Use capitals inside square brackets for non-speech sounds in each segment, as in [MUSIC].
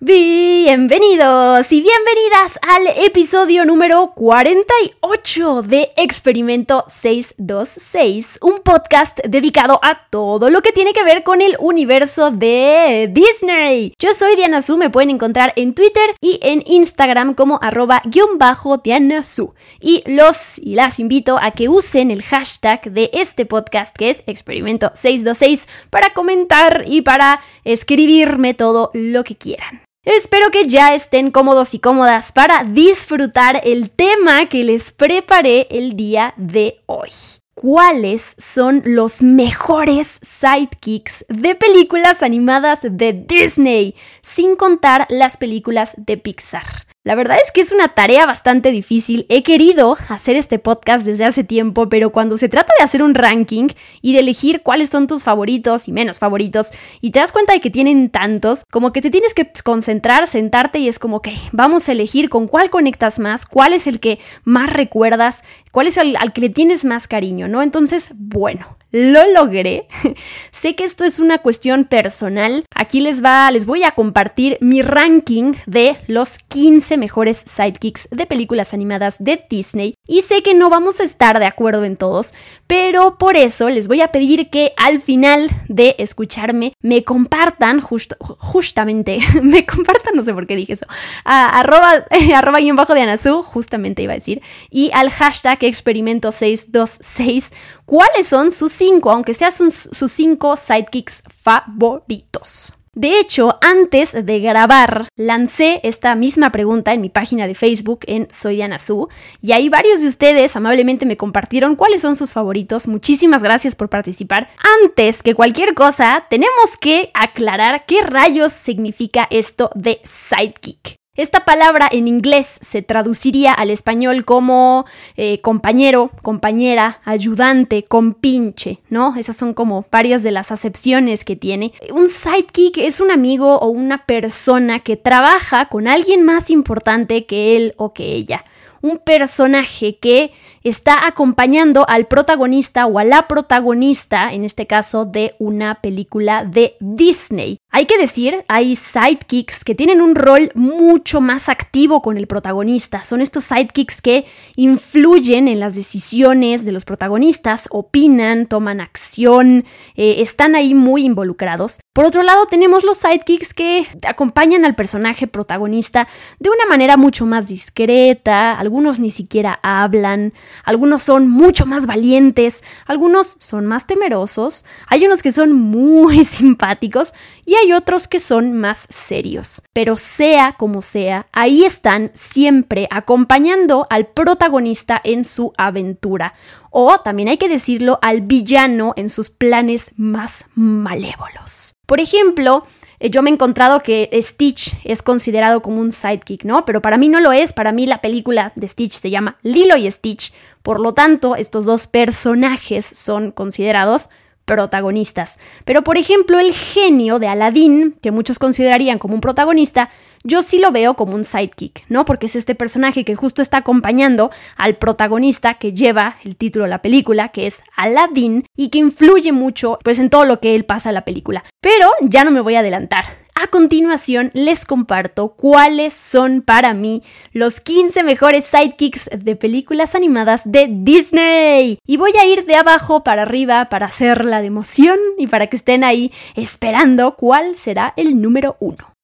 Bienvenidos y bienvenidas al episodio número 48 de Experimento 626, un podcast dedicado a todo lo que tiene que ver con el universo de Disney. Yo soy Diana Su, me pueden encontrar en Twitter y en Instagram como arroba guion bajo Diana Su. Y los y las invito a que usen el hashtag de este podcast que es Experimento 626 para comentar y para escribirme todo lo que quieran. Espero que ya estén cómodos y cómodas para disfrutar el tema que les preparé el día de hoy. ¿Cuáles son los mejores sidekicks de películas animadas de Disney? Sin contar las películas de Pixar. La verdad es que es una tarea bastante difícil. He querido hacer este podcast desde hace tiempo, pero cuando se trata de hacer un ranking y de elegir cuáles son tus favoritos y menos favoritos, y te das cuenta de que tienen tantos, como que te tienes que concentrar, sentarte y es como que vamos a elegir con cuál conectas más, cuál es el que más recuerdas, cuál es al que le tienes más cariño, ¿no? Entonces, bueno, lo logré. [LAUGHS] sé que esto es una cuestión personal. Aquí les va, les voy a compartir mi ranking de los 15 mejores sidekicks de películas animadas de Disney. Y sé que no vamos a estar de acuerdo en todos, pero por eso les voy a pedir que al final de escucharme me compartan, justamente, [LAUGHS] me compartan, no sé por qué dije eso, a, arroba, [LAUGHS] arroba y bajo de Anasu, justamente iba a decir, y al hashtag experimento 626 cuáles son sus cinco, aunque sean sus cinco sidekicks favoritos. De hecho, antes de grabar, lancé esta misma pregunta en mi página de Facebook en Soy Diana Su, y ahí varios de ustedes amablemente me compartieron cuáles son sus favoritos. Muchísimas gracias por participar. Antes que cualquier cosa, tenemos que aclarar qué rayos significa esto de sidekick. Esta palabra en inglés se traduciría al español como eh, compañero, compañera, ayudante, compinche, ¿no? Esas son como varias de las acepciones que tiene. Un sidekick es un amigo o una persona que trabaja con alguien más importante que él o que ella. Un personaje que está acompañando al protagonista o a la protagonista, en este caso de una película de Disney. Hay que decir, hay sidekicks que tienen un rol mucho más activo con el protagonista. Son estos sidekicks que influyen en las decisiones de los protagonistas, opinan, toman acción, eh, están ahí muy involucrados. Por otro lado, tenemos los sidekicks que acompañan al personaje protagonista de una manera mucho más discreta, algunos ni siquiera hablan, algunos son mucho más valientes, algunos son más temerosos, hay unos que son muy [LAUGHS] simpáticos y hay otros que son más serios. Pero sea como sea, ahí están siempre acompañando al protagonista en su aventura. O también hay que decirlo al villano en sus planes más malévolos. Por ejemplo, eh, yo me he encontrado que Stitch es considerado como un sidekick, ¿no? Pero para mí no lo es, para mí la película de Stitch se llama Lilo y Stitch, por lo tanto estos dos personajes son considerados protagonistas. Pero por ejemplo el genio de Aladdin, que muchos considerarían como un protagonista, yo sí lo veo como un sidekick, ¿no? Porque es este personaje que justo está acompañando al protagonista que lleva el título de la película, que es Aladdin, y que influye mucho pues en todo lo que él pasa en la película. Pero ya no me voy a adelantar. A continuación les comparto cuáles son para mí los 15 mejores sidekicks de películas animadas de Disney. Y voy a ir de abajo para arriba para hacerla de emoción y para que estén ahí esperando cuál será el número uno.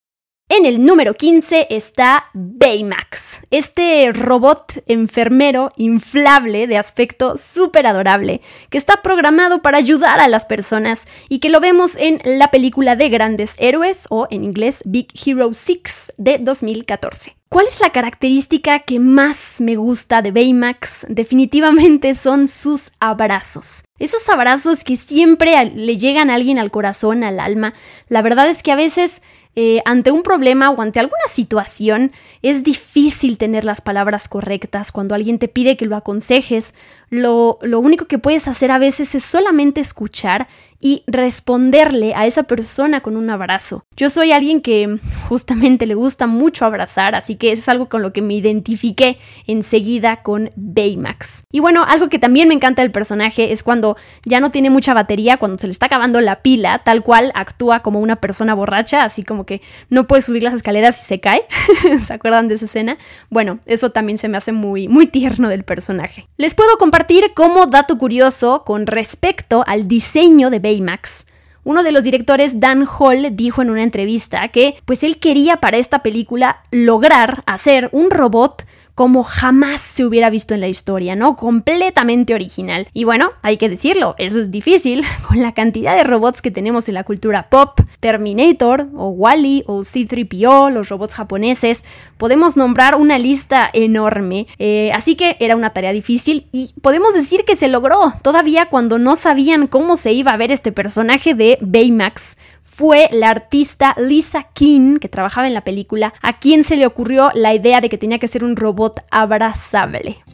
En el número 15 está Baymax, este robot enfermero inflable de aspecto súper adorable, que está programado para ayudar a las personas y que lo vemos en la película de Grandes Héroes o en inglés Big Hero 6 de 2014. ¿Cuál es la característica que más me gusta de Baymax? Definitivamente son sus abrazos. Esos abrazos que siempre le llegan a alguien al corazón, al alma. La verdad es que a veces eh, ante un problema o ante alguna situación es difícil tener las palabras correctas cuando alguien te pide que lo aconsejes. Lo, lo único que puedes hacer a veces es solamente escuchar y responderle a esa persona con un abrazo. Yo soy alguien que justamente le gusta mucho abrazar, así que es algo con lo que me identifiqué enseguida con Baymax. Y bueno, algo que también me encanta del personaje es cuando ya no tiene mucha batería, cuando se le está acabando la pila, tal cual actúa como una persona borracha, así como que no puede subir las escaleras y se cae. [LAUGHS] ¿Se acuerdan de esa escena? Bueno, eso también se me hace muy, muy tierno del personaje. Les puedo compartir como dato curioso con respecto al diseño de Baymax Max. Uno de los directores, Dan Hall, dijo en una entrevista que pues él quería para esta película lograr hacer un robot como jamás se hubiera visto en la historia, ¿no? Completamente original. Y bueno, hay que decirlo, eso es difícil [LAUGHS] con la cantidad de robots que tenemos en la cultura pop. Terminator o Wally o C3PO, los robots japoneses, podemos nombrar una lista enorme. Eh, así que era una tarea difícil y podemos decir que se logró, todavía cuando no sabían cómo se iba a ver este personaje de Baymax fue la artista Lisa King, que trabajaba en la película, a quien se le ocurrió la idea de que tenía que ser un robot abrazable.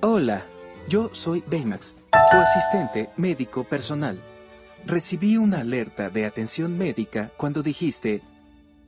Hola, yo soy Baymax, tu asistente médico personal. Recibí una alerta de atención médica cuando dijiste,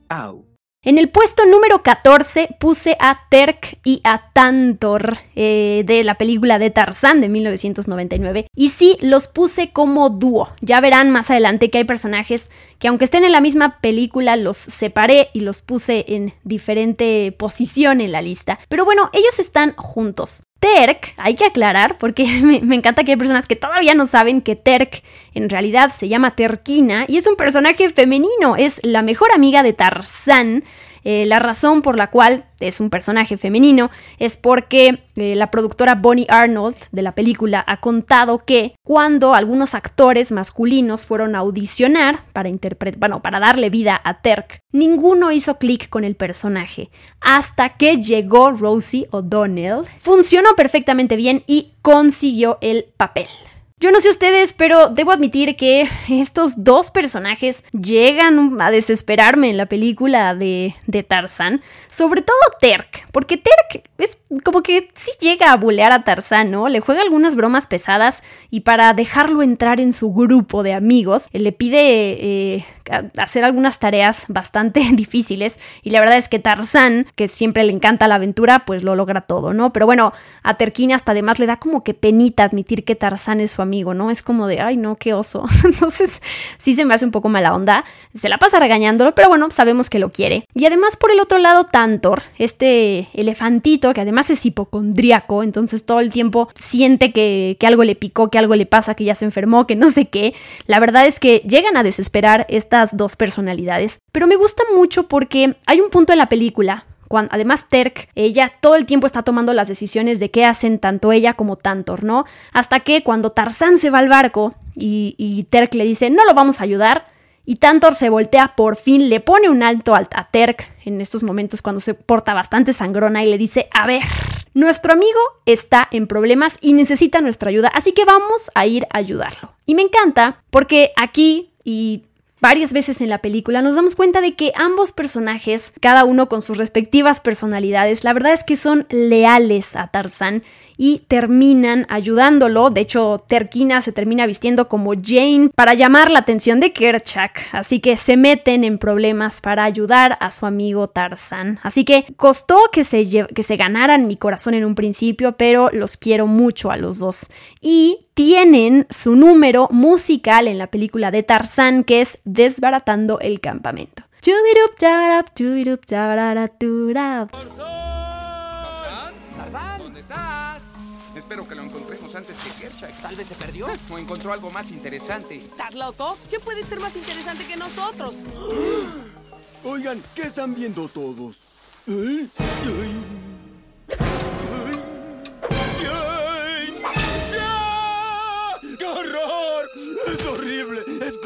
au. En el puesto número 14 puse a Terk y a Tantor eh, de la película de Tarzán de 1999. Y sí, los puse como dúo. Ya verán más adelante que hay personajes que aunque estén en la misma película, los separé y los puse en diferente posición en la lista. Pero bueno, ellos están juntos. Terk, hay que aclarar, porque [LAUGHS] me, encanta que hay personas que todavía no saben que Terk en realidad se llama Terquina y es un personaje femenino, es la mejor amiga de Tarzán. Eh, la razón por la cual es un personaje femenino es porque eh, la productora Bonnie Arnold de la película ha contado que cuando algunos actores masculinos fueron a audicionar para interpretar, bueno, para darle vida a Terk, ninguno hizo clic con el personaje hasta que llegó Rosie O'Donnell. Funcionó perfectamente bien y consiguió el papel. Yo no sé ustedes, pero debo admitir que estos dos personajes llegan a desesperarme en la película de, de Tarzán. Sobre todo Terk, porque Terk es como que sí llega a bulear a Tarzán, ¿no? Le juega algunas bromas pesadas y para dejarlo entrar en su grupo de amigos, le pide eh, hacer algunas tareas bastante [LAUGHS] difíciles. Y la verdad es que Tarzán, que siempre le encanta la aventura, pues lo logra todo, ¿no? Pero bueno, a Terquina hasta además le da como que penita admitir que Tarzán es su amigo, ¿no? Es como de, ay, no, qué oso. [LAUGHS] Entonces, sí se me hace un poco mala onda. Se la pasa regañándolo, pero bueno, sabemos que lo quiere. Y además, por el otro lado, Tantor, este elefantito, que además es hipocondríaco, entonces todo el tiempo siente que, que algo le picó, que algo le pasa, que ya se enfermó, que no sé qué. La verdad es que llegan a desesperar estas dos personalidades. Pero me gusta mucho porque hay un punto en la película cuando, además, Terk, ella todo el tiempo está tomando las decisiones de qué hacen tanto ella como Tantor, ¿no? Hasta que cuando Tarzán se va al barco y, y Terk le dice, no lo vamos a ayudar, y Tantor se voltea por fin, le pone un alto a, Terk en estos momentos cuando se porta bastante sangrona y le dice, a ver, nuestro amigo está en problemas y necesita nuestra ayuda, así que vamos a ir a ayudarlo. Y me encanta porque aquí y varias veces en la película nos damos cuenta de que ambos personajes, cada uno con sus respectivas personalidades, la verdad es que son leales a Tarzán y terminan ayudándolo. De hecho, Terquina se termina vistiendo como Jane para llamar la atención de Kerchak. Así que se meten en problemas para ayudar a su amigo Tarzan. Así que costó que se, que se ganaran mi corazón en un principio, pero los quiero mucho a los dos. Y tienen su número musical en la película de Tarzan que es Desbaratando el campamento. Espero que lo encontremos antes que Kerchak. Tal vez se perdió. O encontró algo más interesante. ¿Estás loco? ¿Qué puede ser más interesante que nosotros? [GASPS] Oigan, ¿qué están viendo todos? ¿Eh? ¡Ay!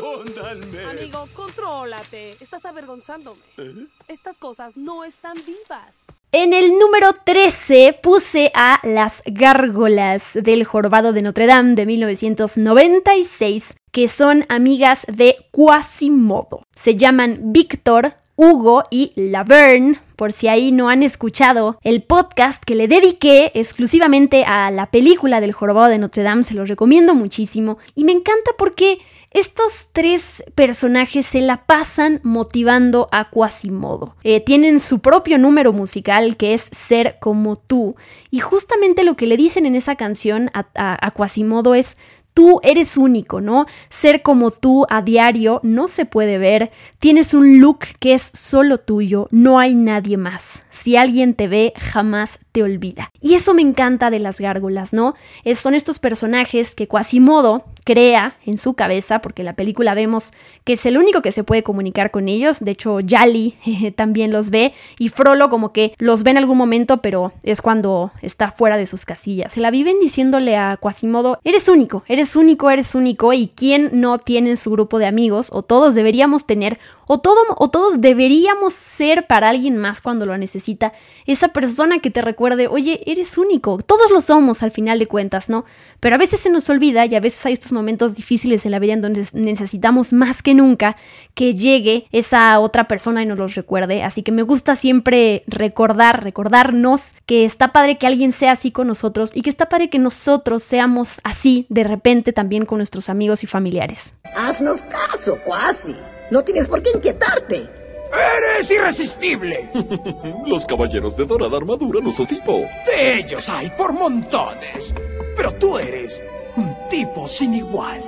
¡Escóndanme! Amigo, contrólate. Estás avergonzándome. ¿Eh? Estas cosas no están vivas. En el número 13 puse a Las Gárgolas del Jorobado de Notre Dame de 1996, que son amigas de Quasimodo. Se llaman Víctor, Hugo y Laverne. Por si ahí no han escuchado el podcast que le dediqué exclusivamente a la película del Jorobado de Notre Dame, se los recomiendo muchísimo. Y me encanta porque estos tres personajes se la pasan motivando a Quasimodo. Eh, tienen su propio número musical que es Ser como tú. Y justamente lo que le dicen en esa canción a, a, a Quasimodo es Tú eres único, ¿no? Ser como tú a diario no se puede ver. Tienes un look que es solo tuyo, no hay nadie más. Si alguien te ve, jamás te olvida. Y eso me encanta de las gárgolas, ¿no? Son estos personajes que Quasimodo crea en su cabeza, porque en la película vemos que es el único que se puede comunicar con ellos. De hecho, Yali [LAUGHS] también los ve y Frollo como que los ve en algún momento, pero es cuando está fuera de sus casillas. Se la viven diciéndole a Quasimodo, eres único, eres único, eres único, y quién no tiene en su grupo de amigos, o todos deberíamos tener, o, todo, o todos deberíamos ser para alguien más cuando lo necesita, esa persona que te recuerde, oye, eres único, todos lo somos al final de cuentas, ¿no? Pero a veces se nos olvida y a veces hay estos momentos difíciles en la vida en donde necesitamos más que nunca que llegue esa otra persona y nos los recuerde. Así que me gusta siempre recordar, recordarnos que está padre que alguien sea así con nosotros y que está padre que nosotros seamos así de repente también con nuestros amigos y familiares. Haznos caso, cuasi. No tienes por qué inquietarte. ¡Eres irresistible! [LAUGHS] Los caballeros de dorada armadura no son tipo. De ellos hay por montones. Pero tú eres un tipo sin igual.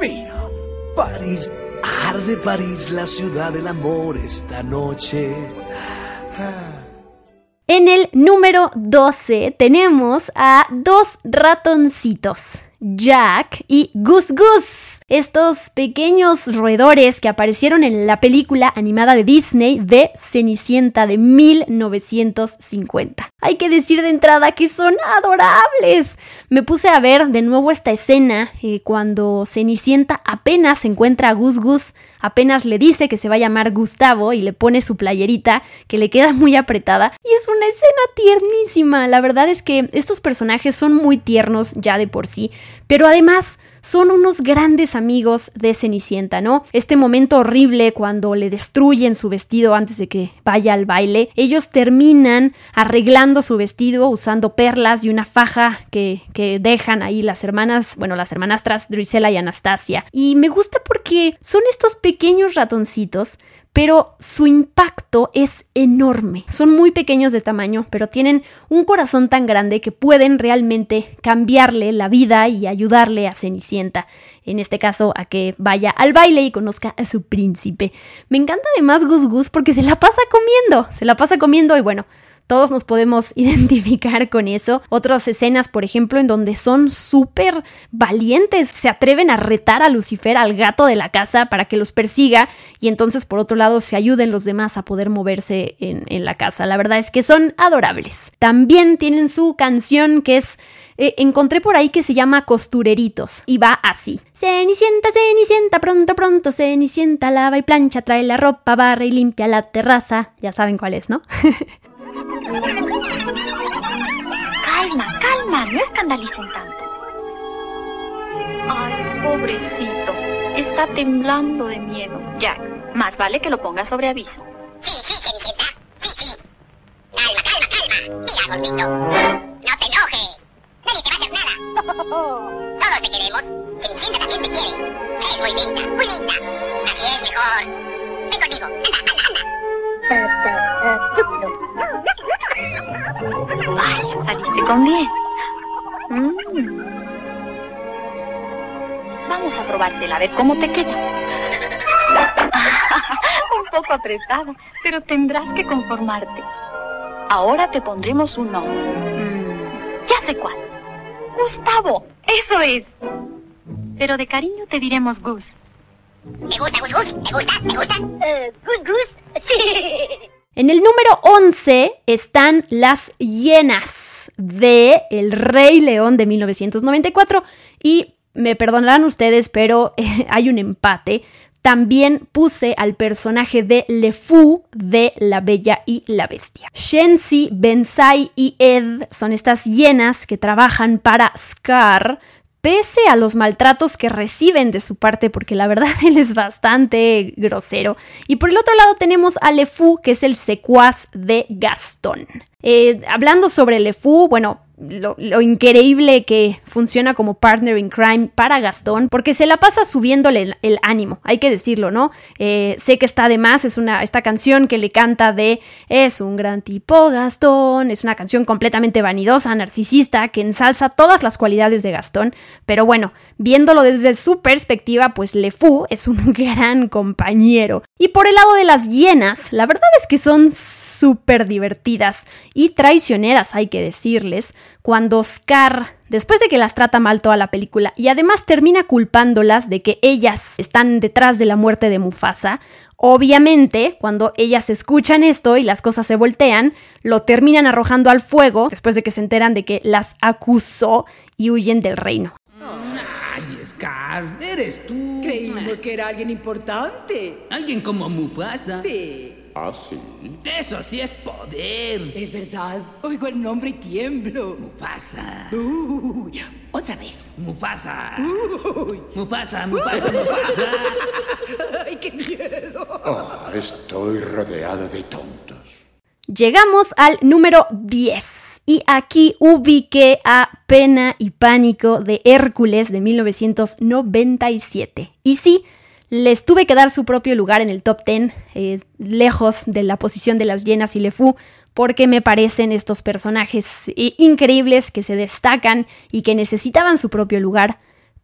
Mira, París, arde París, la ciudad del amor esta noche. En el número 12 tenemos a dos ratoncitos. Jack y Gus Gus, estos pequeños roedores que aparecieron en la película animada de Disney de Cenicienta de 1950. Hay que decir de entrada que son adorables. Me puse a ver de nuevo esta escena eh, cuando Cenicienta apenas encuentra a Gus Gus, apenas le dice que se va a llamar Gustavo y le pone su playerita que le queda muy apretada y es una escena tiernísima. La verdad es que estos personajes son muy tiernos ya de por sí pero además son unos grandes amigos de Cenicienta, ¿no? Este momento horrible cuando le destruyen su vestido antes de que vaya al baile, ellos terminan arreglando su vestido usando perlas y una faja que, que dejan ahí las hermanas, bueno, las hermanastras Drisela y Anastasia. Y me gusta porque son estos pequeños ratoncitos pero su impacto es enorme. Son muy pequeños de tamaño, pero tienen un corazón tan grande que pueden realmente cambiarle la vida y ayudarle a Cenicienta, en este caso a que vaya al baile y conozca a su príncipe. Me encanta además Gus Gus porque se la pasa comiendo, se la pasa comiendo y bueno, todos nos podemos [LAUGHS] identificar con eso. Otras escenas, por ejemplo, en donde son súper valientes, se atreven a retar a Lucifer, al gato de la casa, para que los persiga y entonces por otro lado se ayuden los demás a poder moverse en, la casa. La verdad es que son adorables. También tienen su canción que es eh, encontré por ahí que se llama Costureritos y va así. Cenicienta, Cenicienta, pronto, pronto, Cenicienta, lava y plancha, trae la ropa, barra y limpia la terraza. Ya saben cuál es, ¿no? [LAUGHS] Calma, calma, no escandalicen tanto. Ay, pobrecito, está temblando de miedo. Jack, más vale que lo pongas sobre aviso. Sí, sí, Cenicienta, sí, sí. Calma, calma, calma. Mira, gordito, no te enojes. Nadie te va a hacer nada. [LAUGHS] Todos te queremos. Cenicienta también te quiere. Es muy linda, muy linda. Así es mejor. Ven conmigo, anda, anda, anda. [LAUGHS] Vaya, saliste con bien. Mm. Vamos a probártela, a ver cómo te queda. [LAUGHS] un poco apretado, pero tendrás que conformarte. Ahora te pondremos un nombre. Mm, ya sé cuál. Gustavo, eso es. Pero de cariño te diremos Gus. ¿Te gusta Gus Gus? ¿Te gusta? ¿Te gusta? Uh, Gus Gus. [LAUGHS] Sí. En el número 11 están las hienas de El Rey León de 1994 y me perdonarán ustedes, pero eh, hay un empate. También puse al personaje de Le Fou de La Bella y la Bestia. Shenzi, Bensai y Ed son estas hienas que trabajan para Scar, pese a los maltratos que reciben de su parte, porque la verdad [LAUGHS] él es bastante grosero. Y por el otro lado tenemos a LeFou, que es el secuaz de Gastón. Eh, hablando sobre LeFou, bueno, lo, increíble que funciona como partner in crime para Gastón, porque se la pasa subiéndole el, ánimo, hay que decirlo, ¿no? Eh, sé que está de más, es una, esta canción que le canta de Es un gran tipo Gastón, es una canción completamente vanidosa, narcisista, que ensalza todas las cualidades de Gastón, pero bueno, viéndolo desde su perspectiva, pues Le Fou es un [LAUGHS] gran compañero. Y por el lado de las hienas, la verdad es que son súper divertidas y traicioneras, hay que decirles, cuando Scar, después de que las trata mal toda la película y además termina culpándolas de que ellas están detrás de la muerte de Mufasa, obviamente cuando ellas escuchan esto y las cosas se voltean, lo terminan arrojando al fuego después de que se enteran de que las acusó y huyen del reino. Ay, Scar, eres tú. Creímos que era alguien importante. Alguien como Mufasa. Sí. ¿Ah, sí? Eso sí es poder. Es verdad. Oigo el nombre y tiemblo. Mufasa. Uy, otra vez. Mufasa. Uy. Mufasa, Mufasa, Mufasa. [LAUGHS] Ay, qué miedo. Oh, estoy rodeado de tontos. Llegamos al número 10 y aquí ubiqué a Pena y Pánico de Hércules de 1997. Y sí, les tuve que dar su propio lugar en el top 10, eh, lejos de la posición de las llenas y Lefou, porque me parecen estos personajes eh, increíbles que se destacan y que necesitaban su propio lugar.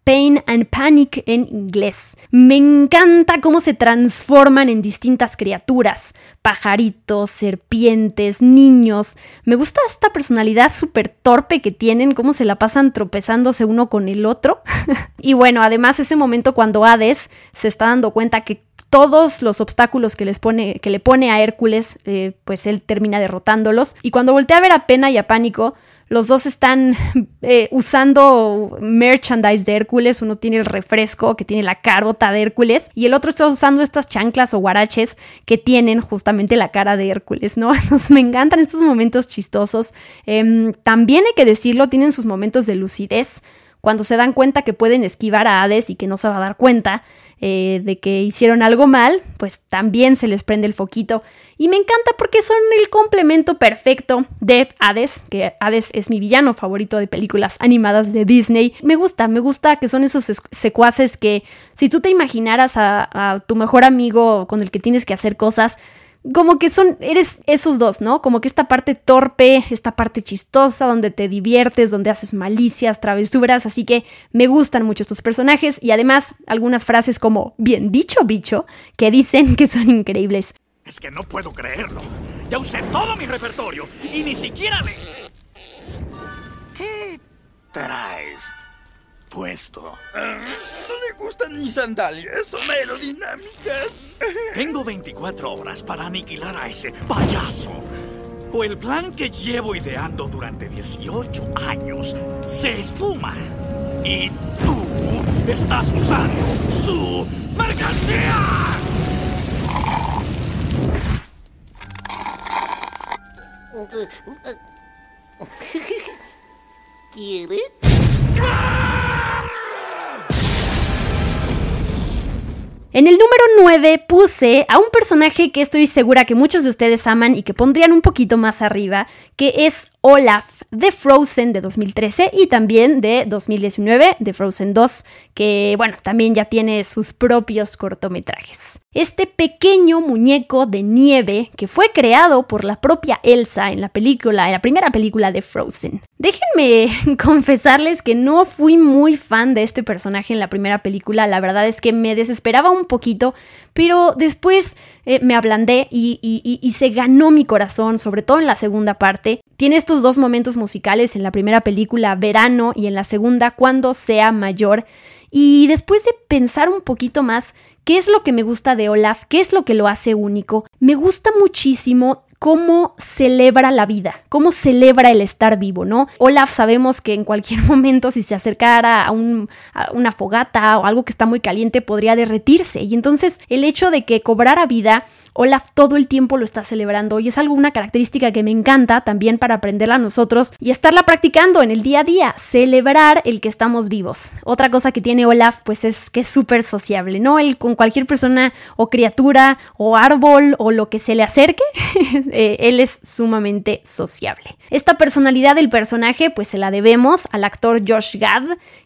Pain and Panic en inglés. Me encanta cómo se transforman en distintas criaturas, pajaritos, serpientes, niños. Me gusta esta personalidad súper torpe que tienen, cómo se la pasan tropezándose uno con el otro. [LAUGHS] y bueno, además ese momento cuando Hades se está dando cuenta que todos los obstáculos que, les pone, que le pone a Hércules, eh, pues él termina derrotándolos. Y cuando voltea a ver a Pena y a Pánico, los dos están eh, usando merchandise de Hércules. Uno tiene el refresco que tiene la carota de Hércules y el otro está usando estas chanclas o guaraches que tienen justamente la cara de Hércules, ¿no? [LAUGHS] me encantan estos momentos chistosos. Em, también hay que decirlo, tienen sus momentos de lucidez cuando se dan cuenta que pueden esquivar a Hades y que no se va a dar cuenta. Eh, de que hicieron algo mal, pues también se les prende el foquito. Y me encanta porque son el complemento perfecto de Hades, que Hades es mi villano favorito de películas animadas de Disney. Me gusta, me gusta que son esos secuaces que si tú te imaginaras a tu mejor amigo con el que tienes que hacer cosas, como que son, eres esos dos, ¿no? Como que esta parte torpe, esta parte chistosa, donde te diviertes, donde haces malicias, travesuras, así que me gustan mucho estos personajes y además algunas frases como bien dicho bicho, que dicen que son increíbles. Es que no puedo creerlo. Ya usé todo mi repertorio y ni siquiera le... ¿Qué traes? Puesto. no le gustan mis sandalias, son aerodinámicas. Tengo 24 horas para aniquilar a ese payaso. O el plan que llevo ideando durante 18 años se esfuma. Y tú estás usando su mercancía. [LAUGHS] ¿Quiere? En el número 9 puse a un personaje que estoy segura que muchos de ustedes aman y que pondrían un poquito más arriba, que es Olaf de Frozen de 2013 y también de 2019 de Frozen 2, que bueno, también ya tiene sus propios cortometrajes. Este pequeño muñeco de nieve que fue creado por la propia Elsa en la película, en la primera película de Frozen. Déjenme [LAUGHS] confesarles que no fui muy fan de este personaje en la primera película, la verdad es que me desesperaba un poquito, pero después eh, me ablandé y, y, se ganó mi corazón, sobre todo en la segunda parte. Tiene estos dos momentos musicales en la primera película, Verano, y en la segunda, Cuando sea mayor. Y después de pensar un poquito más, ¿qué es lo que me gusta de Olaf? ¿Qué es lo que lo hace único? Me gusta muchísimo cómo celebra la vida, cómo celebra el estar vivo, ¿no? Olaf sabemos que en cualquier [LAUGHS] momento si se acercara a, un, una fogata o algo que está muy caliente podría derretirse y entonces el hecho de que cobrara vida Olaf todo el tiempo lo está celebrando y es algo, una característica que me encanta también para aprenderla a nosotros y estarla practicando en el día a día, celebrar el que estamos vivos. Otra cosa que tiene Olaf pues es que es súper sociable, ¿no? Él con cualquier persona o criatura o árbol o lo que se le acerque, [LAUGHS] eh, él es sumamente sociable. Esta personalidad del personaje pues se la debemos al actor Josh Gad,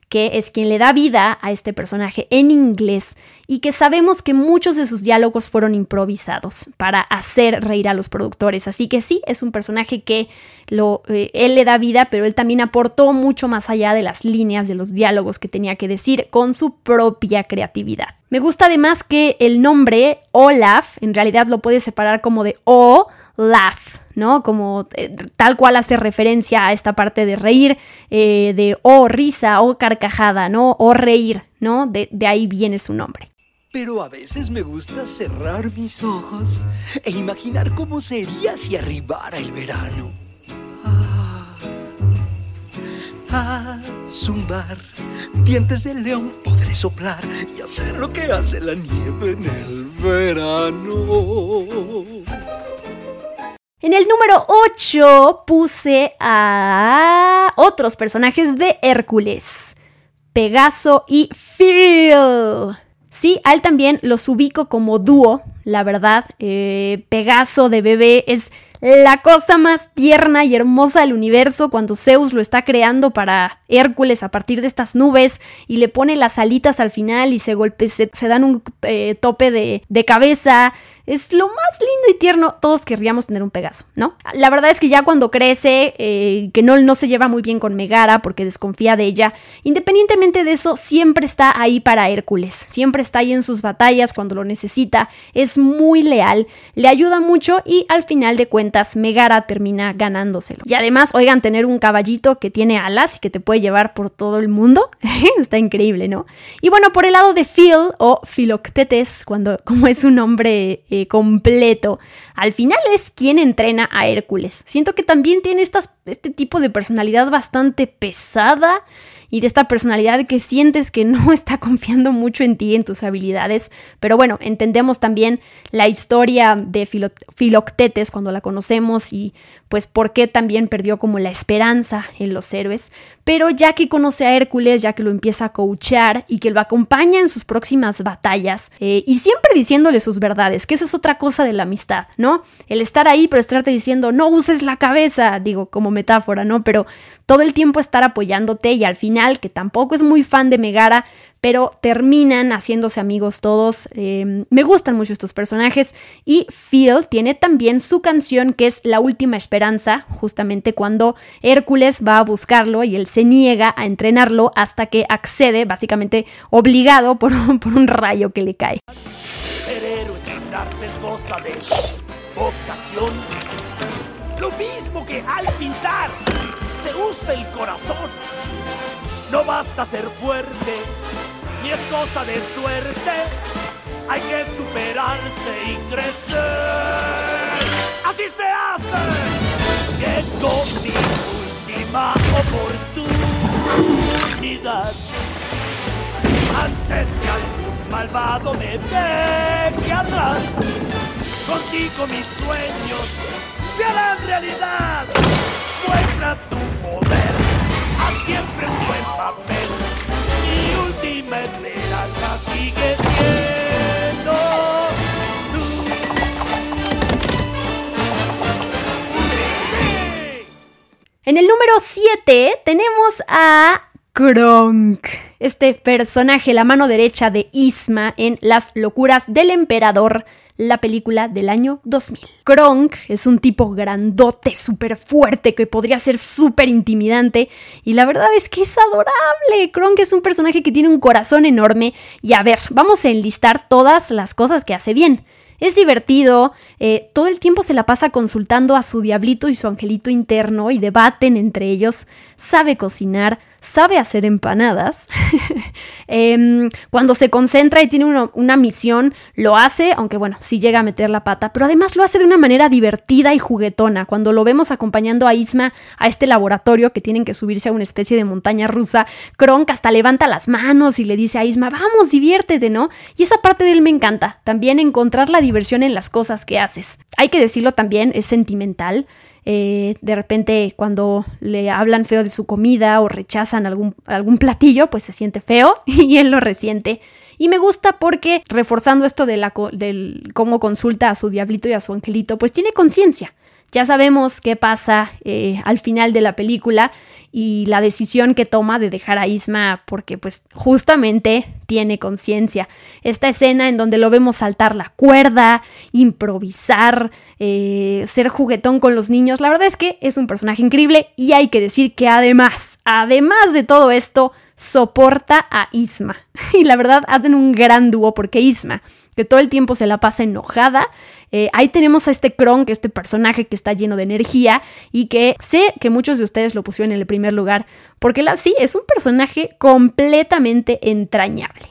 que es quien le da vida a este personaje en inglés y que sabemos que muchos de sus diálogos fueron improvisados para hacer reír a los productores. Así que sí, es un personaje que eh, él le da vida, pero él también aportó mucho más allá de las líneas de los diálogos que tenía que decir con su propia creatividad. Me gusta además que el nombre Olaf en realidad lo puede separar como de O, laugh, ¿no? Como eh, tal cual hace referencia a esta parte de reír, eh, de o risa o carcajada, ¿no? O reír, ¿no? De, de ahí viene su nombre. Pero a veces me gusta cerrar mis ojos e imaginar cómo sería si arribara el verano. Ah, ah, zumbar, dientes de león podré soplar y hacer lo que hace la nieve en el verano. En el número 8 puse a otros personajes de Hércules, Pegaso y Phil. Sí, a él también los ubico como dúo, la verdad. Eh, Pegaso de bebé es la cosa más tierna y hermosa del universo cuando Zeus lo está creando para Hércules a partir de estas nubes y le pone las alitas al final y se golpe, se, dan un eh, tope de, de cabeza. Es lo más lindo y tierno. Todos querríamos tener un Pegaso, ¿no? La verdad es que ya cuando crece, eh, que no, no se lleva muy bien con Megara porque desconfía de ella, independientemente de eso, siempre está ahí para Hércules. Siempre está ahí en sus batallas cuando lo necesita. Es muy leal, le ayuda mucho y al final de cuentas, Megara termina ganándoselo. Y además, oigan, tener un caballito que tiene alas y que te puede llevar por todo el mundo, [LAUGHS] está increíble, ¿no? Y bueno, por el lado de Phil o Philoctetes, cuando, como es un nombre. Eh, completo. Al final es quien entrena a Hércules. Siento que también tiene este tipo de personalidad bastante pesada y de esta personalidad que sientes que no [LAUGHS] está confiando mucho en ti, en tus habilidades. Pero bueno, entendemos también la historia de Filoctetes cuando la conocemos y pues por qué también perdió como la esperanza en los héroes. Pero ya que conoce a Hércules, ya que lo empieza a coachar y que lo acompaña en sus próximas batallas eh, y siempre diciéndole sus verdades, que eso es otra cosa de la amistad, ¿no? El estar ahí pero estarte diciendo no uses la cabeza, digo como metáfora, ¿no? Pero todo el tiempo estar apoyándote y al final, que tampoco es muy fan de Megara, pero terminan haciéndose amigos todos. Eh, me gustan mucho estos personajes y Phil tiene también su canción que es La Última Esperanza, justamente cuando Hércules va a buscarlo y él se niega a entrenarlo hasta que accede, básicamente obligado por, un rayo que le cae. Ser héroe sin artes goza de vocación. Lo mismo que al pintar se usa el corazón. No basta ser fuerte, ni es cosa de suerte. Hay que superarse y crecer. Así se hace. Con mi última oportunidad. Antes que algún malvado me deje atrás. Contigo mis sueños se harán realidad. Muestra tu poder, haz siempre un buen papel. Sigue. En el número 7 tenemos a Kronk, este personaje, la mano derecha de Isma en Las locuras del emperador, la película del año 2000. Kronk es un tipo grandote, súper fuerte, que podría ser súper intimidante y la verdad es que es adorable. Kronk es un personaje que tiene un corazón enorme y a ver, vamos a enlistar todas las cosas que hace bien. Es divertido, eh, todo el tiempo se la pasa consultando a su diablito y su angelito interno y debaten entre ellos, sabe cocinar, sabe hacer empanadas. [LAUGHS] Em, cuando se concentra y tiene una, una misión, lo hace, aunque bueno, sí llega a meter la pata, pero además lo hace de una manera divertida y juguetona. Cuando lo vemos acompañando a Isma a este laboratorio que tienen que subirse a una especie de montaña rusa, Kronk hasta levanta las manos y le dice a Isma, vamos, diviértete, ¿no? Y esa parte de él me encanta, también encontrar la diversión en las cosas que haces. Hay que decirlo también, es sentimental. Eh, de repente cuando le hablan feo de su comida o rechazan algún, algún platillo, pues se siente feo [LAUGHS] y él lo resiente. Y me gusta porque reforzando esto de la, del cómo consulta a su diablito y a su angelito, pues tiene conciencia. Ya sabemos qué pasa eh, al final de la película y la decisión que toma de dejar a Isma porque pues justamente tiene conciencia. Esta escena en donde lo vemos saltar la cuerda, improvisar, eh, ser juguetón con los niños, la verdad es que es un personaje increíble y hay que decir que además, además de todo esto, soporta a Isma. [LAUGHS] Y la verdad hacen un gran dúo porque Isma que todo el tiempo se la pasa enojada. Eh, ahí tenemos a este Kronk, este personaje que está lleno de energía y que sé que muchos de ustedes lo pusieron en el primer lugar, porque la, sí, es un personaje completamente entrañable.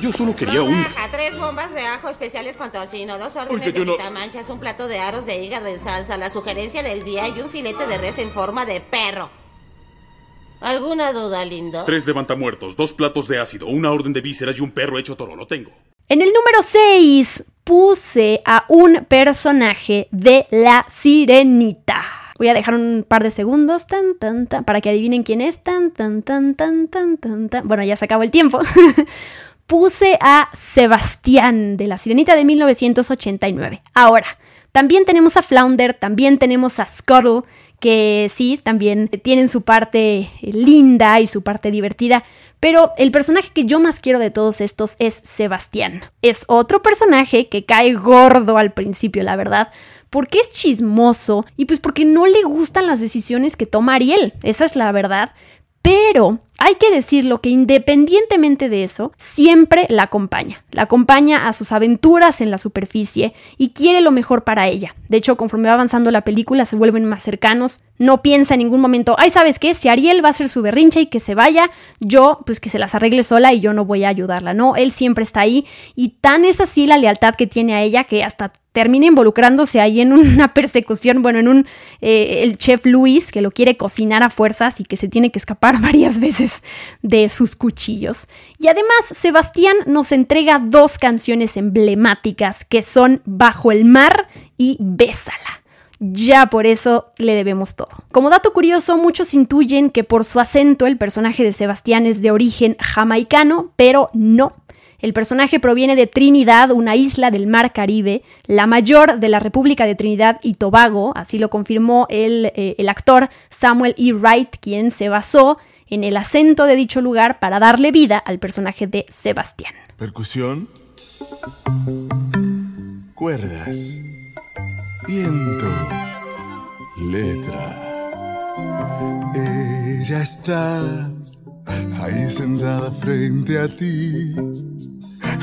Yo solo quería un... tres bombas de ajo especiales con tocino, dos órdenes de quitamanchas, un plato de aros de hígado en salsa, la sugerencia del día y un filete de res en forma de perro. ¿Alguna duda, lindo? Tres levantamuertos, dos platos de ácido, una orden de vísceras y un perro hecho toro. Lo tengo. En el número 6 puse a un personaje de la sirenita. Voy a dejar un par de segundos para que adivinen quién es. Tan, tan, tan, tan, tan, tan, tan. Bueno, ya se acabó el tiempo. [LAUGHS] puse a Sebastián de la sirenita de 1989. Ahora, también tenemos a Flounder, también tenemos a Scuttle, que sí, también tienen su parte linda y su parte divertida, pero el personaje que yo más quiero de todos estos es Sebastián. Es otro personaje que cae gordo al principio, la verdad, porque es chismoso y pues porque no le gustan las decisiones que toma Ariel. Esa es la verdad. Pero hay que decirlo que independientemente de eso, siempre la acompaña. La acompaña a sus aventuras en la superficie y quiere lo mejor para ella. De hecho, conforme va avanzando la película, se vuelven más cercanos. No piensa en ningún momento, ay, ¿sabes qué? Si Ariel va a hacer su berrincha y que se vaya, yo, pues que se las arregle sola y yo no voy a ayudarla. No, él siempre está ahí. Y tan es así la lealtad que tiene a ella que hasta termina involucrándose ahí en una [LAUGHS] persecución, bueno, en un, eh, el chef Luis que lo quiere cocinar a fuerzas y que se tiene que escapar [LAUGHS] varias veces de sus cuchillos. Y además, Sebastián nos entrega dos canciones emblemáticas que son Bajo el mar y Bésala. Ya por eso le debemos todo. Como dato curioso, muchos intuyen que por su acento el personaje de Sebastián es de origen jamaicano, pero no. El personaje proviene de Trinidad, una isla del mar Caribe, la mayor de la República de Trinidad y Tobago, así lo confirmó el, eh, el actor Samuel E. Wright, quien se basó en el acento de dicho lugar para darle vida al personaje de Sebastián. Percusión. Cuerdas. Viento. Letra. Ella está ahí sentada frente a ti.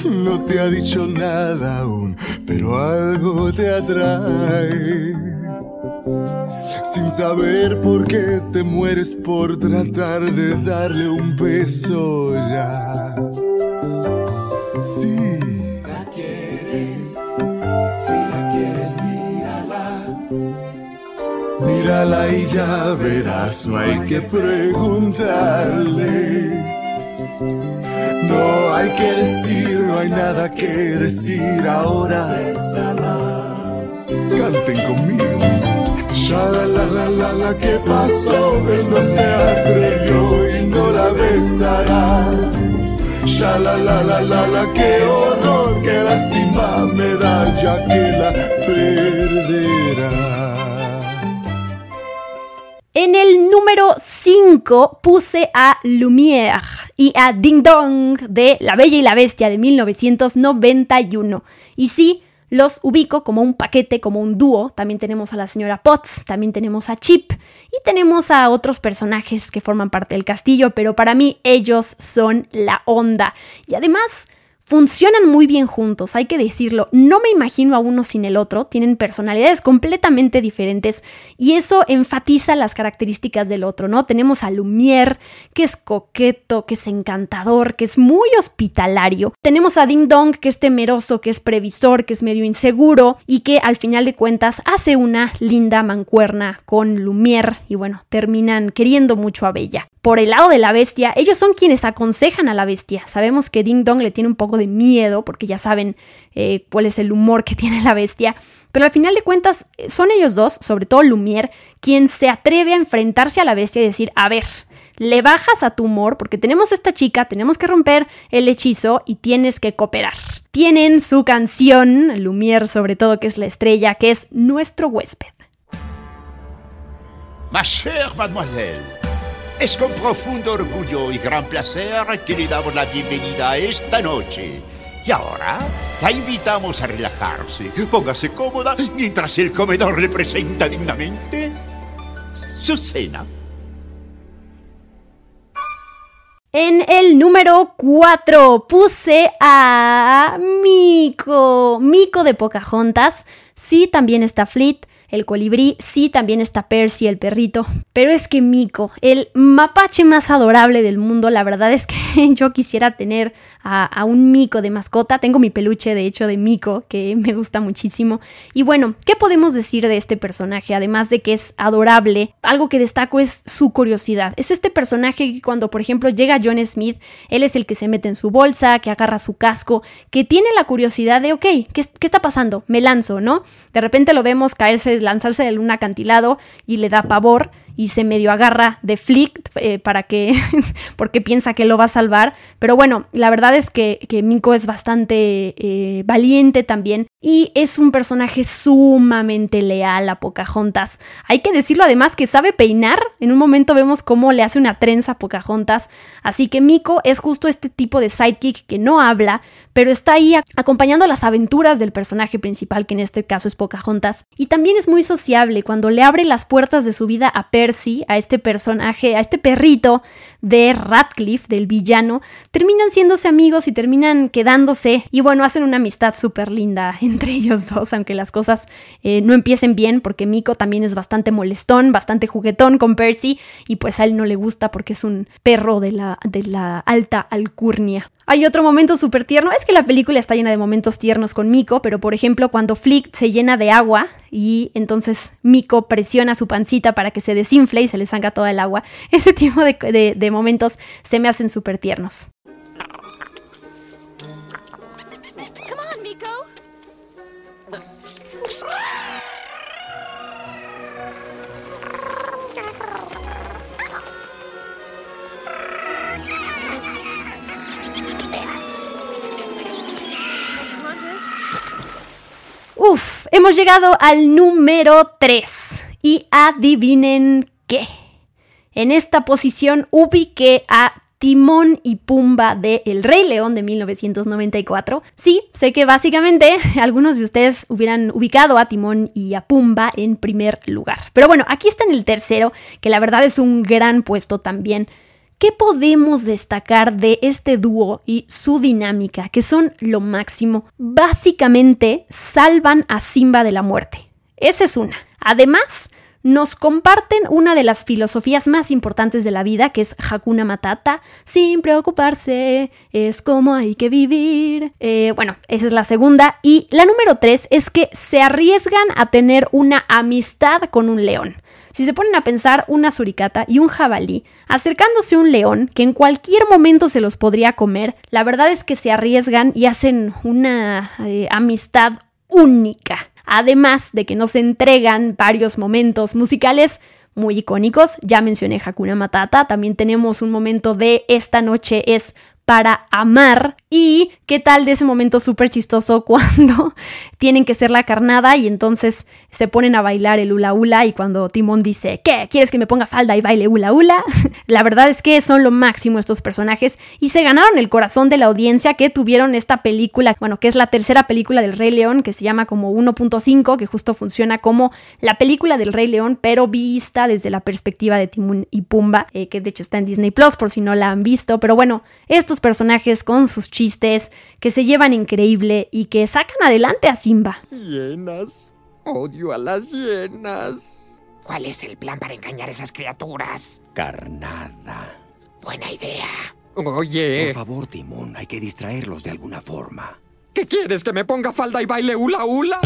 No te ha dicho nada aún, pero algo te atrae sin saber por qué te mueres por tratar de darle un beso ya. Si la quieres, si la quieres, mírala. Mírala y ya verás, no hay que preguntarle. No hay que decir, no hay nada que decir ahora. Canten conmigo. Ya la la la la ¿qué pasó? Él no se atrevió y no la besará. Ya la la la la la qué horror, qué lástima me da ya que la perderá. En el número 5 puse a Lumière y a Ding Dong de La Bella y la Bestia de 1991. Y sí, los ubico como un paquete, como un dúo. También tenemos a la señora Potts, también tenemos a Chip y tenemos a otros personajes que forman parte del castillo, pero para mí ellos son la onda. Y además funcionan muy bien juntos, hay que decirlo. No me imagino a uno sin el otro, tienen personalidades completamente diferentes y eso enfatiza las características del otro, ¿no? Tenemos a Lumière, que es coqueto, que es encantador, que es muy hospitalario. Tenemos a Ding Dong, que es temeroso, que es previsor, que es medio inseguro y que al final de cuentas hace una linda mancuerna con Lumière y bueno, terminan queriendo mucho a Bella. Por el lado de la bestia, ellos son quienes aconsejan a la bestia. Sabemos que Ding Dong le tiene un poco de miedo porque ya saben eh, cuál es el humor que [LAUGHS] tiene la bestia. Pero al final de cuentas son ellos dos, sobre todo Lumière, quien se atreve a enfrentarse a la bestia y decir, a ver, le bajas a tu humor porque tenemos esta chica, tenemos que romper el hechizo y tienes que cooperar. Tienen su canción, Lumière sobre todo, que es la estrella, que es nuestro huésped. Ma chère mademoiselle, es con profundo orgullo y gran placer que le damos la bienvenida esta noche. Y ahora la invitamos a relajarse. Póngase cómoda mientras el comedor le presenta dignamente su cena. En el número 4 puse a Miko. Miko de Pocahontas. Sí, también está Fleet el colibrí, sí, también está Percy, el perrito, pero es que Miko, el mapache más adorable del mundo, la verdad es que [LAUGHS] yo quisiera tener a, un Miko de mascota, tengo mi peluche de hecho de Miko, que me gusta muchísimo, y bueno, ¿qué podemos decir de este personaje? Además de que es adorable, algo que destaco es su curiosidad, es este personaje que cuando por ejemplo llega John Smith, él es el que se mete en su bolsa, que agarra su casco, que tiene la curiosidad de, ok, ¿qué, qué está pasando? Me lanzo, ¿no? De repente lo vemos caerse lanzarse de un acantilado y le da pavor y se medio agarra de Flick eh, para que, [LAUGHS] porque piensa que lo va a salvar. Pero bueno, la verdad es que, que Miko es bastante eh, valiente también y es un personaje sumamente leal a Pocahontas. Hay que decirlo además que sabe peinar. En un momento vemos cómo le hace una trenza a Pocahontas. Así que Miko es justo este tipo de sidekick que no habla, pero está ahí acompañando las aventuras del personaje principal, que en este caso es Pocahontas. Y también es muy sociable cuando le abre las puertas de su vida a Per a este personaje, a este perrito de Radcliffe, del villano, terminan siéndose amigos y terminan quedándose y bueno, hacen una amistad súper linda [LAUGHS] entre ellos dos, aunque las cosas eh, no empiecen bien porque Miko también es bastante molestón, bastante juguetón con Percy y pues a él no le gusta porque es un perro de la, de la alta alcurnia. Hay otro momento súper tierno, es que la película está llena de momentos tiernos con Miko, pero por ejemplo cuando Flick se llena de agua y entonces Miko presiona su pancita para que se desinfle y se le salga toda el agua, [LAUGHS] ese tipo de, momentos se me hacen súper tiernos. Hemos llegado al número 3. Y adivinen qué. En esta posición ubiqué a Timón y Pumba de El Rey León de 1994. Sí, sé que básicamente [LAUGHS] algunos de ustedes hubieran ubicado a Timón y a Pumba en primer lugar. Pero bueno, aquí está en el tercero, que la verdad es un gran puesto también. ¿Qué podemos destacar de este dúo y su dinámica, que son lo máximo? Básicamente salvan a Simba de la muerte. Esa es una. Además, nos comparten una de las filosofías más importantes de la vida, que es Hakuna Matata, sin preocuparse, es como hay que vivir. Eh, bueno, esa es la segunda. Y la número tres es que se arriesgan a tener una amistad con un león. Si se ponen a pensar una suricata y un jabalí acercándose a un león que en cualquier momento se los podría comer, la verdad es que se arriesgan y hacen una eh, amistad única. Además de que nos entregan varios momentos musicales muy icónicos. Ya mencioné Hakuna Matata, también tenemos un momento de Esta noche es para amar. Y qué tal de ese momento súper chistoso [LAUGHS] cuando tienen que ser la carnada y entonces se ponen a bailar el hula hula y cuando Timón dice, ¿qué? ¿Quieres que me ponga falda y baile hula hula? [LAUGHS] la verdad es que son lo máximo estos personajes y se ganaron el corazón de la audiencia que tuvieron esta película, bueno, que es la tercera película del Rey León que se llama como 1.5, que justo funciona como la película del Rey León, pero vista desde la perspectiva de Timón y Pumba, eh, que de hecho está en Disney Plus por si no la han visto, pero bueno, estos personajes con sus chistes, que se llevan increíble y que sacan adelante a Simba. Hienas. Odio a las hienas. ¿Cuál es el plan para engañar a esas criaturas? Carnada. Buena idea. Oye. Por favor, Timón, hay que distraerlos de alguna forma. ¿Qué quieres? ¿Que me ponga falda y baile hula hula?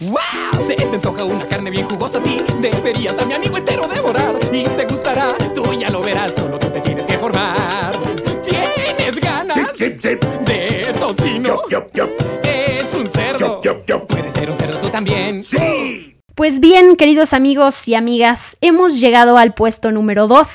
¡Wow! Se te antoja una carne bien jugosa a ti. Deberías a mi amigo entero devorar. Y te gustará, tú ya lo verás. Solo tú te tienes que formar. ¿Tienes ganas? De tocino. Es un cerdo. Puedes ser un cerdo tú también. ¡Sí! Pues bien, queridos amigos y amigas, hemos llegado al puesto número 2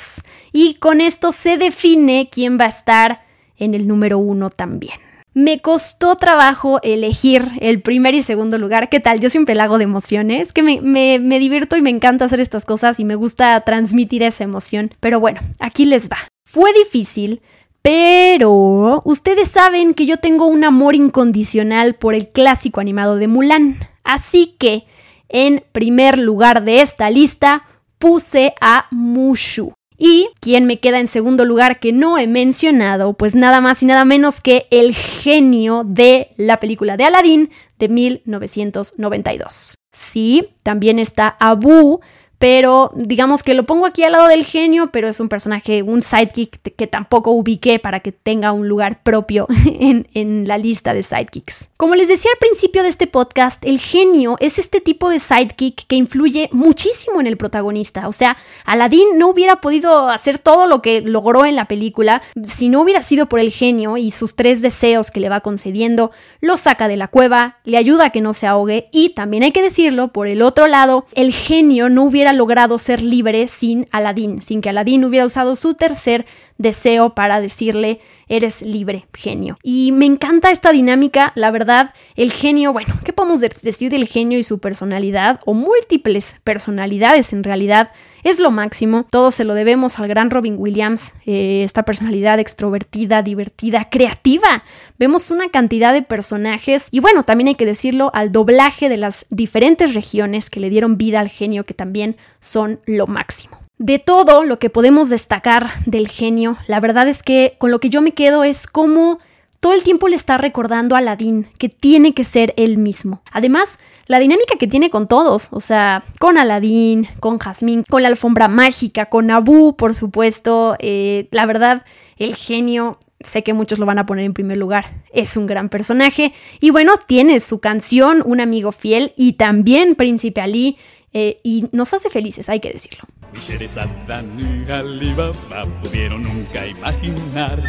y con esto se define quién va a estar en el número 1 también. Me costó trabajo elegir el primer y segundo lugar. ¿Qué tal? Yo siempre la hago de emociones, que me, me, me divierto y me encanta hacer estas cosas y me gusta transmitir esa emoción. Pero bueno, aquí les va. Fue difícil, pero ustedes saben que yo tengo un amor incondicional por el clásico animado de Mulan. Así que, en primer lugar de esta lista, puse a Mushu. Y quien me queda en segundo lugar que no he mencionado, pues nada más y nada menos que el genio de la película de Aladdin de 1992. Sí, también está Abu, pero digamos que lo pongo aquí al lado del genio, pero es un personaje, un sidekick que tampoco ubiqué para que tenga un lugar propio [LAUGHS] en, en, la lista de sidekicks. Como les decía al principio de este podcast, el genio es este tipo de sidekick que influye muchísimo en el protagonista. O sea, Aladdin no hubiera podido hacer todo lo que logró en la película si no hubiera sido por el genio y sus tres deseos que le va concediendo, lo saca de la cueva, le ayuda a que no se ahogue y también hay que decirlo, por el otro lado, el genio no hubiera logrado ser libre sin Aladín, sin que Aladín hubiera usado su tercer deseo para decirle eres libre, genio. Y me encanta esta dinámica, la verdad, el genio, bueno, ¿qué podemos decir del genio y su personalidad? O múltiples personalidades en realidad, es lo máximo. Todo se lo debemos al gran Robin Williams, eh, esta personalidad extrovertida, divertida, creativa. Vemos una cantidad de personajes y bueno, también hay que decirlo al doblaje de las diferentes regiones que le dieron vida al genio, que también son lo máximo. De todo lo que podemos destacar del genio, la verdad es que con lo que yo me quedo es cómo todo el tiempo le está recordando a Aladdin que tiene que ser él mismo. Además, la dinámica que tiene con todos, o sea, con Aladdin, con Jasmine, con la alfombra mágica, con Abu, por supuesto, eh, la verdad, el genio sé que muchos lo van a poner en primer lugar. Es un gran personaje. Y bueno, tiene su canción, Un amigo fiel, y también Príncipe Ali, eh, y nos hace felices, hay que decirlo. Interesada ni Alibaba pudieron nunca imaginar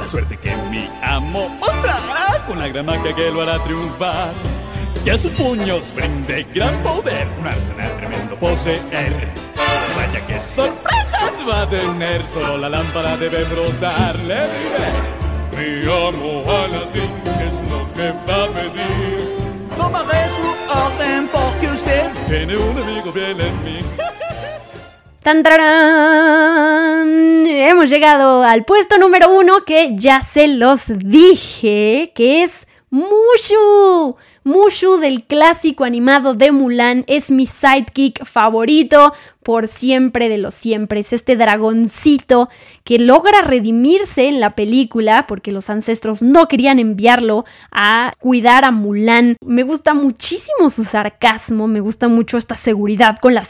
la suerte que mi amo mostrará con la gran magia que lo hará triunfar. Que a sus puños brinde gran poder, un arsenal tremendo poseer. Vaya que sorpresas va a tener, solo la lámpara debe brotarle. Mi amo Aladdin, ¿qué es lo que va a pedir? Tomaré su orden porque usted tiene un amigo fiel en mí. [LAUGHS] ¡Tan! Hemos llegado al puesto número uno que ya se los dije, que es Mushu. Mushu del clásico animado de Mulan es mi sidekick favorito por siempre de los siempre. Es este dragoncito que logra redimirse en la película porque los ancestros no querían enviarlo a cuidar a Mulan. Me gusta muchísimo su sarcasmo, me gusta mucho esta seguridad con la,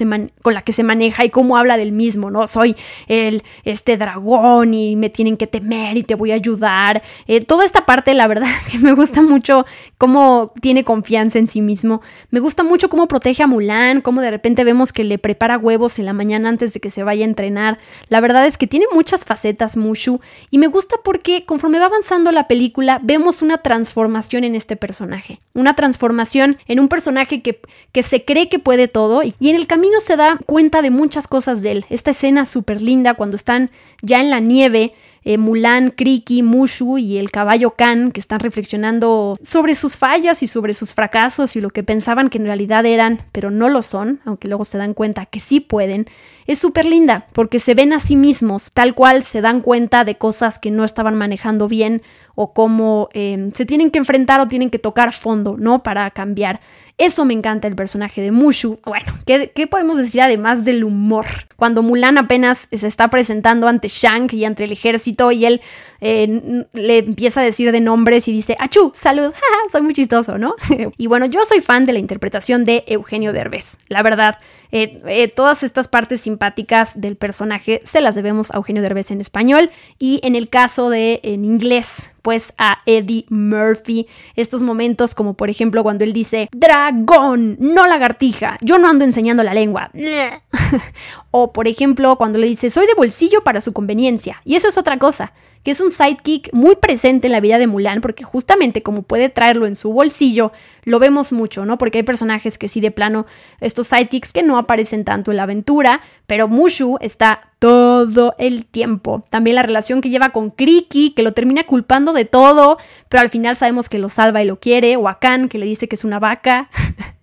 que se maneja y cómo habla del mismo, ¿no? Soy el, este dragón y me tienen que temer y te voy a ayudar. Eh, toda esta parte, la verdad [LAUGHS] es que me gusta mucho cómo tiene confianza en sí mismo. Me gusta mucho cómo protege a Mulan, cómo de repente vemos que le prepara huevos en la mañana antes de que se vaya a entrenar. La verdad es que tiene muchas facetas Mushu y me gusta porque conforme va avanzando la película vemos una transformación en este personaje. Una transformación en un personaje que, que se cree que puede todo y, y en el camino se da cuenta de muchas cosas de él. Esta escena súper linda cuando están ya en la nieve eh, Mulan, Kriki, Mushu y el caballo Khan, que están reflexionando sobre sus fallas y sobre sus fracasos y lo que pensaban que en realidad eran, pero no lo son, aunque luego se dan cuenta que sí pueden, es súper linda porque se ven a sí mismos, tal cual se dan cuenta de cosas que no estaban manejando bien o cómo eh, se tienen que enfrentar o tienen que tocar fondo, ¿no? Para cambiar. Eso me encanta el personaje de Mushu. Bueno, ¿qué, podemos decir además del humor? Cuando Mulan apenas se está presentando ante Shank y ante el ejército y él eh, le empieza a decir de nombres y dice, ¡Achú! ¡Salud! [LAUGHS] soy muy chistoso, ¿no? [LAUGHS] y bueno, yo soy fan de la interpretación de Eugenio Derbez. La verdad, eh, eh, todas estas partes simpáticas del personaje se las debemos a Eugenio Derbez en español y en el caso de en inglés, pues a Eddie Murphy. Estos momentos como por ejemplo cuando él dice, dragón, no lagartija, yo no ando enseñando la lengua. [LAUGHS] o por ejemplo cuando le dice, soy de bolsillo para su conveniencia. Y eso es otra cosa que es un sidekick muy presente en la vida de Mulan, porque justamente como puede traerlo en su bolsillo, lo vemos mucho, ¿no? Porque hay personajes que sí de plano, estos sidekicks que no aparecen tanto en la aventura, pero Mushu está todo el tiempo. También la relación que lleva con Kriki, que lo termina culpando de todo, pero al final sabemos que lo salva y lo quiere, o a Khan, que le dice que es una vaca. [LAUGHS]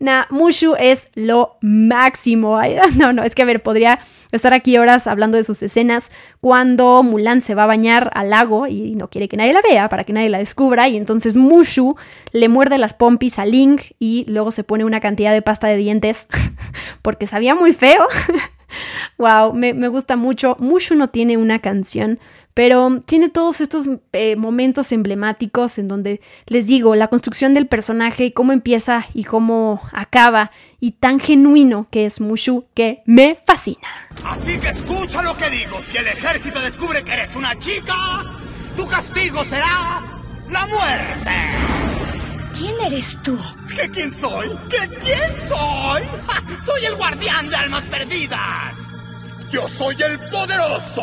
Nah, Mushu es lo máximo. [LAUGHS] no, no, es que a ver, podría estar aquí horas hablando de sus escenas cuando Mulan se va a bañar al lago y no quiere que nadie la vea para que nadie la descubra y entonces Mushu le muerde las pompis a Link y luego se pone una cantidad de pasta de dientes [LAUGHS] porque sabía muy feo. Wow, me, me gusta mucho. Mushu no tiene una canción pero tiene todos estos eh, momentos emblemáticos en donde les digo, la construcción del personaje y cómo empieza y cómo acaba, y tan genuino que es Mushu que me fascina. Así que escucha lo que digo, si el ejército descubre que eres una chica, tu castigo será la muerte. ¿Quién eres tú? ¿Qué quién soy? ¿Qué quién soy? [LAUGHS] Soy el guardián de almas perdidas. Yo soy el poderoso.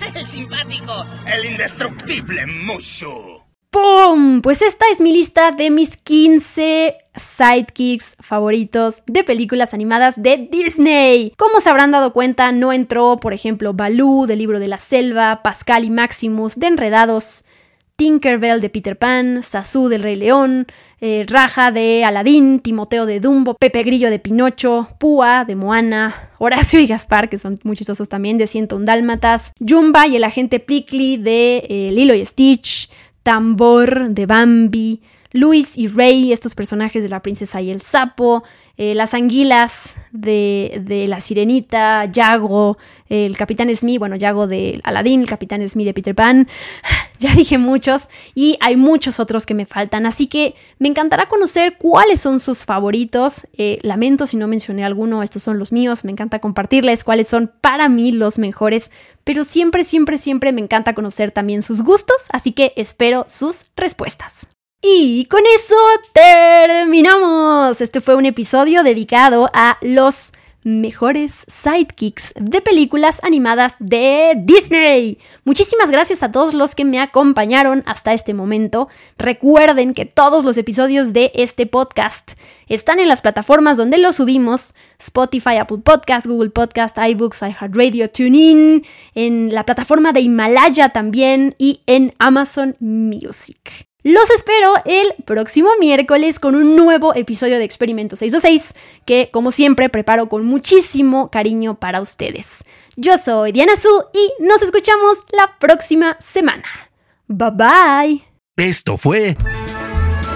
[LAUGHS] El simpático. El indestructible Mushu. ¡Pum! Pues esta es mi lista de mis 15 sidekicks favoritos de películas animadas de Disney. Como se habrán dado cuenta, no entró, por ejemplo, Baloo del libro de la selva, Pascal y Maximus de Enredados, Tinkerbell de Peter Pan, Sasu del Rey León, eh, Raja de Aladín, Timoteo de Dumbo, Pepe Grillo de Pinocho, Púa de Moana, Horacio y Gaspar, que son muy chistosos también, de un Dálmatas, Jumba y el agente Prickly de eh, Lilo y Stitch, Tambor de Bambi, Luis y Rey, estos personajes de la princesa y el sapo, eh, las anguilas de, de, la sirenita, Yago, el capitán Smith, bueno, Yago de Aladdin, el capitán Smith de Peter Pan, [LAUGHS] ya dije muchos y hay muchos otros que me faltan, así que me encantará conocer cuáles son sus favoritos, eh, lamento si no mencioné alguno, estos son los míos, me encanta compartirles cuáles son para mí los mejores, pero siempre, siempre, siempre me encanta conocer también sus gustos, así que espero sus respuestas. Y con eso terminamos. Este fue un episodio dedicado a los mejores sidekicks de películas animadas de Disney. Muchísimas gracias a todos los que me acompañaron hasta este momento. Recuerden que todos los episodios de este podcast están en las plataformas donde los subimos: Spotify, Apple Podcast, Google Podcast, iBooks, iHeartRadio, TuneIn, en la plataforma de Himalaya también y en Amazon Music. Los espero el próximo miércoles con un nuevo episodio de Experimento 626 que, como siempre, preparo con muchísimo cariño para ustedes. Yo soy Diana Su y nos escuchamos la próxima semana. Bye bye. Esto fue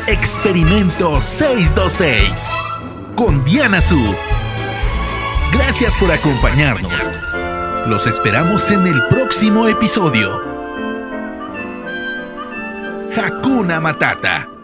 Experimento 626 con Diana Su. Gracias por acompañarnos. Los esperamos en el próximo episodio. Hakuna Matata.